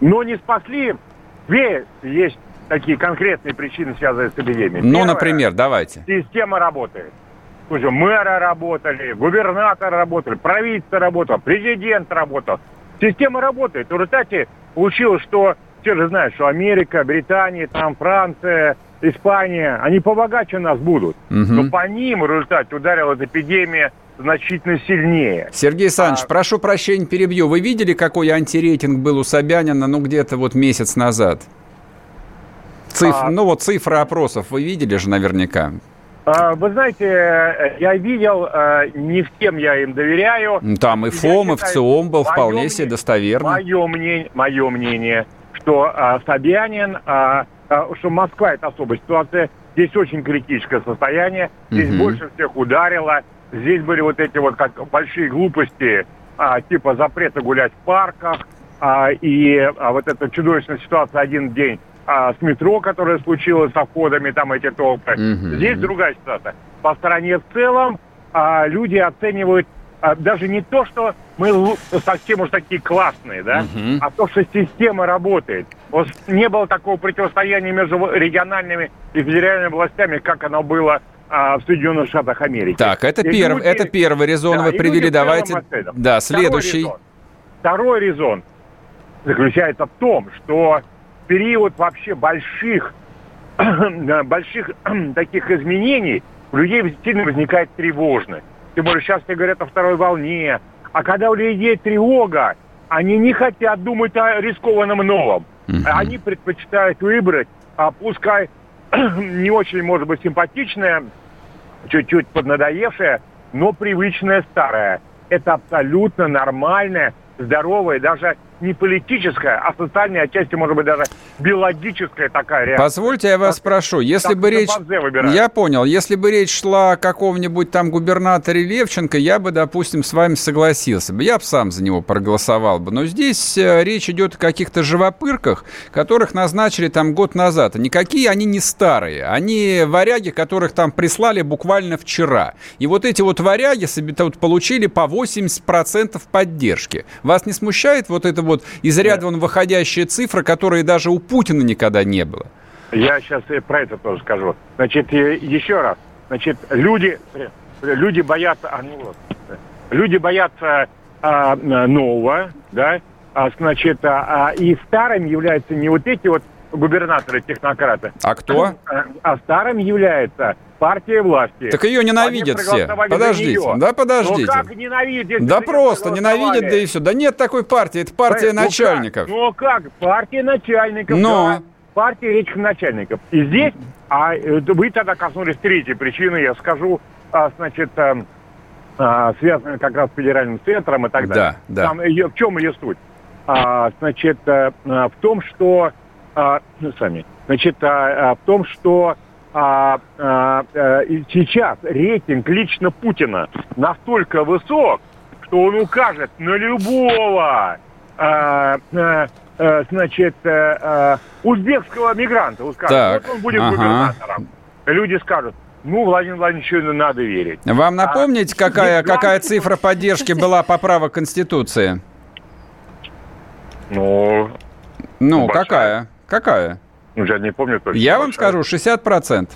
Но не спасли. Ведь есть такие конкретные причины, связанные с эпидемией.
Ну,
Первое,
например, давайте.
Система работает. Слушай, мэры работали, губернатор работали, правительство работало, президент работал. Система работает. В результате получилось, что все же знают, что Америка, Британия, там Франция, Испания, они побогаче нас будут.
Мгм.
Но по ним в результате ударила эта эпидемия значительно сильнее.
Сергей Александрович, прошу прощения, перебью. Вы видели, какой антирейтинг был у Собянина, ну, где-то вот месяц назад? Циф...
А.
Ну, вот цифры опросов вы видели же наверняка.
А, Вы знаете, я видел, э, не всем я им доверяю.
Ну, Там и ФОМ, и ВЦИОМ был вполне себе достоверно.
Мое мнение, мое мнение, что а, Собянин, а, а, что Москва это особая ситуация. Здесь очень критическое состояние. Здесь
Мгм.
больше всех ударило. Здесь были вот эти вот как большие глупости, а, типа запрета гулять в парках, а, и а, вот эта чудовищная ситуация один день а, с метро, которая случилась со входами, там эти толпы.
Мгм.
Здесь другая ситуация. По стране в целом а, люди оценивают даже не то, что мы совсем уж такие классные, да,
Мгм.
а то, что система работает. Вот не было такого противостояния между региональными и федеральными властями, как оно было а, в Соединенных Штатах Америки.
Так, это, перв...
люди-
это первый резон
Да,
вы привели. Давайте. Да,
Второй
следующий.
резон. Второй резон заключается в том, что в период вообще больших, больших таких изменений у людей сильно возникает тревожность. Тем более сейчас все говорят о второй волне. А когда у людей тревога, они не хотят думать о рискованном новом.
Мгм.
Они предпочитают выбрать, а пускай не очень, может быть, симпатичное, чуть-чуть поднадоевшее, но привычное старое. Это абсолютно нормальное, здоровое, даже не политическая, а социальная, отчасти, может быть, даже биологическая такая реакция.
Позвольте, я вас спрошу, если
так
бы речь... Я понял, если бы речь шла о каком-нибудь там губернаторе Левченко, я бы, допустим, с вами согласился бы. Я бы сам за него проголосовал бы. Но здесь э, речь идет о каких-то живопырках, которых назначили там год назад. И никакие они не старые. Они варяги, которых там прислали буквально вчера. И вот эти вот варяги себе получили по 80% поддержки. Вас не смущает вот это вот из ряда вон выходящая цифра, которой даже у Путина никогда не было?
Я сейчас и про это тоже скажу. Значит, еще раз. Значит, люди, люди боятся, вот, люди боятся а, нового, да, а, значит, а, а, и старым являются не вот эти вот губернаторы-технократы,
А кто?
а, а старым является партия власти.
Так ее ненавидят все. Подождите, да подождите.
Ну как ненавидят?
Да просто ненавидят, да и все. Да нет такой партии, это партия
Ну как?
начальников.
Ну как? Партия начальников.
Но.
да. Партия этих начальников. И здесь, а э, вы тогда коснулись третьей причины, я скажу, а, значит, эм, а, связанной как раз с федеральным центром и так далее.
Да, да.
Там ее- в чем ее суть? А, значит, э, а, в том, что а, ну, сами, значит, а, а, в том, что а, а, э, сейчас рейтинг лично Путина настолько высок, что он укажет на любого, а, а, а, значит, а, а, узбекского мигранта. Он скажет,
Так,
вот он будет
ага.
губернатором. Люди скажут, ну, Владимир Владимировичу надо верить.
Вам напомнить,
А,
какая,
здесь
какая цифра поддержки была поправок Конституции?
Ну,
Ну,
Большая.
какая? Какая?
Я не помню точно.
Я вам скажу, 60%.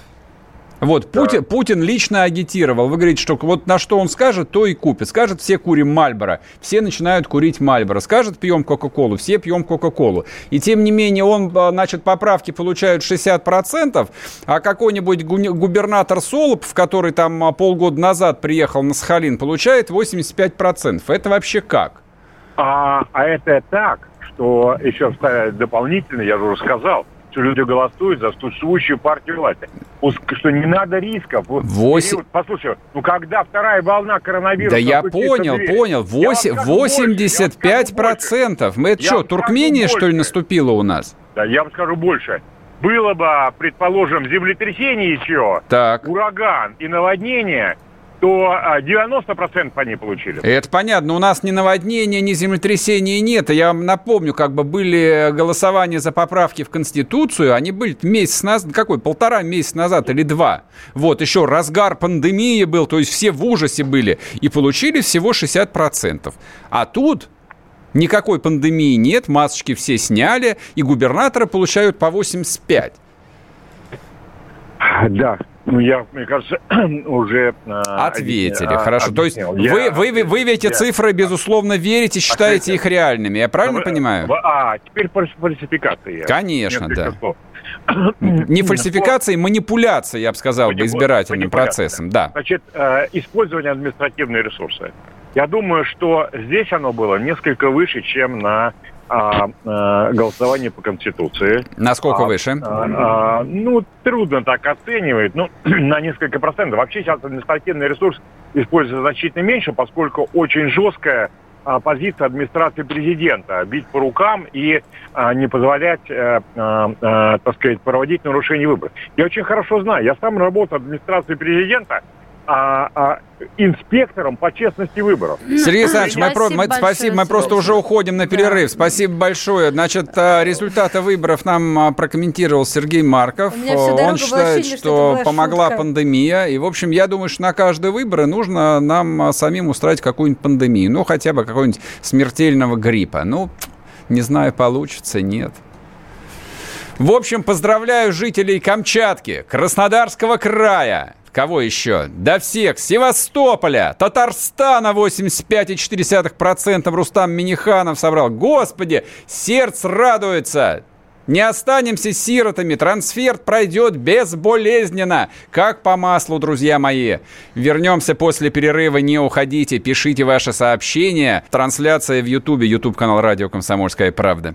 Вот, Путин, Путин лично агитировал. Вы говорите, что вот на что он скажет, то и купит. Скажет, все курим Мальборо. Все начинают курить Мальборо. Скажет, пьем Кока-Колу. Все пьем Кока-Колу. И тем не менее, он, а, значит, поправки получают 60%, а какой-нибудь гу- губернатор Солопов, который там а, полгода назад приехал на Сахалин, получает 85%. Это вообще как?
А, а это так, что еще дополнительно, я же уже сказал, что люди голосуют за существующую партию власти. Что не надо рисков. Вот в
Восемь-
период- Послушай, ну когда вторая волна коронавируса...
Да я понял, понял.
я вам
Восемь-
скажу больше, я вам
85
скажу
процентов. Мы это
Я
что, Туркмения, что ли,
больше.
наступила у нас?
Да, я вам скажу больше. Было бы, предположим, землетрясение еще,
Так.
ураган и наводнение, то а, 90% они получили.
Это понятно. У нас ни наводнения, ни землетрясения нет. Я вам напомню, как бы были голосования за поправки в Конституцию. Они были месяц назад, какой, полтора месяца назад или два. Вот, еще разгар пандемии был, то есть все в ужасе были. И получили всего 60%. А тут Никакой пандемии нет, масочки все сняли, и губернаторы получают по 85.
Да, ну, я, мне кажется, уже...
Э, Ответили, а, хорошо. Объяснил. То есть я, вы, вы, вы в эти я, цифры, безусловно, верите, считаете их реальными, я правильно
вы,
понимаю?
А, теперь фальсификация.
Конечно, да. Слов. Не фальсификация, манипуляция, я бы сказал, бы, избирательным процессом. Да.
Значит, э, использование административной ресурсы. Я думаю, что здесь оно было несколько выше, чем на а, а, голосовании по Конституции.
Насколько а, выше?
А, а, ну, трудно так оценивать. Ну, на несколько процентов. Вообще сейчас административный ресурс используется значительно меньше, поскольку очень жесткая а, позиция администрации президента бить по рукам и а, не позволять, а, а, так сказать, проводить нарушение выборов. Я очень хорошо знаю, я сам работал в администрации президента, а, а, инспектором по честности выборов.
Сергей Александрович, мы, про, мы, спасибо, мы просто уже уходим на перерыв. Да. Спасибо большое. Значит, а, результаты выборов нам а, прокомментировал Сергей Марков. Он считает, ощущение, что, что помогла шутка. пандемия. И, в общем, я думаю, что на каждые выборы нужно нам а, самим устроить какую-нибудь пандемию. Ну, хотя бы какого-нибудь смертельного гриппа. Ну, не знаю, получится, нет. В общем, поздравляю жителей Камчатки, Краснодарского края, Кого еще? Да всех. Севастополя, Татарстана 85,4%. Рустам Миниханов собрал. Господи, сердце радуется. Не останемся сиротами, трансфер пройдет безболезненно, как по маслу, друзья мои. Вернемся после перерыва, не уходите, пишите ваши сообщения. Трансляция в Ютубе, Ютуб канал Радио Комсомольская правда.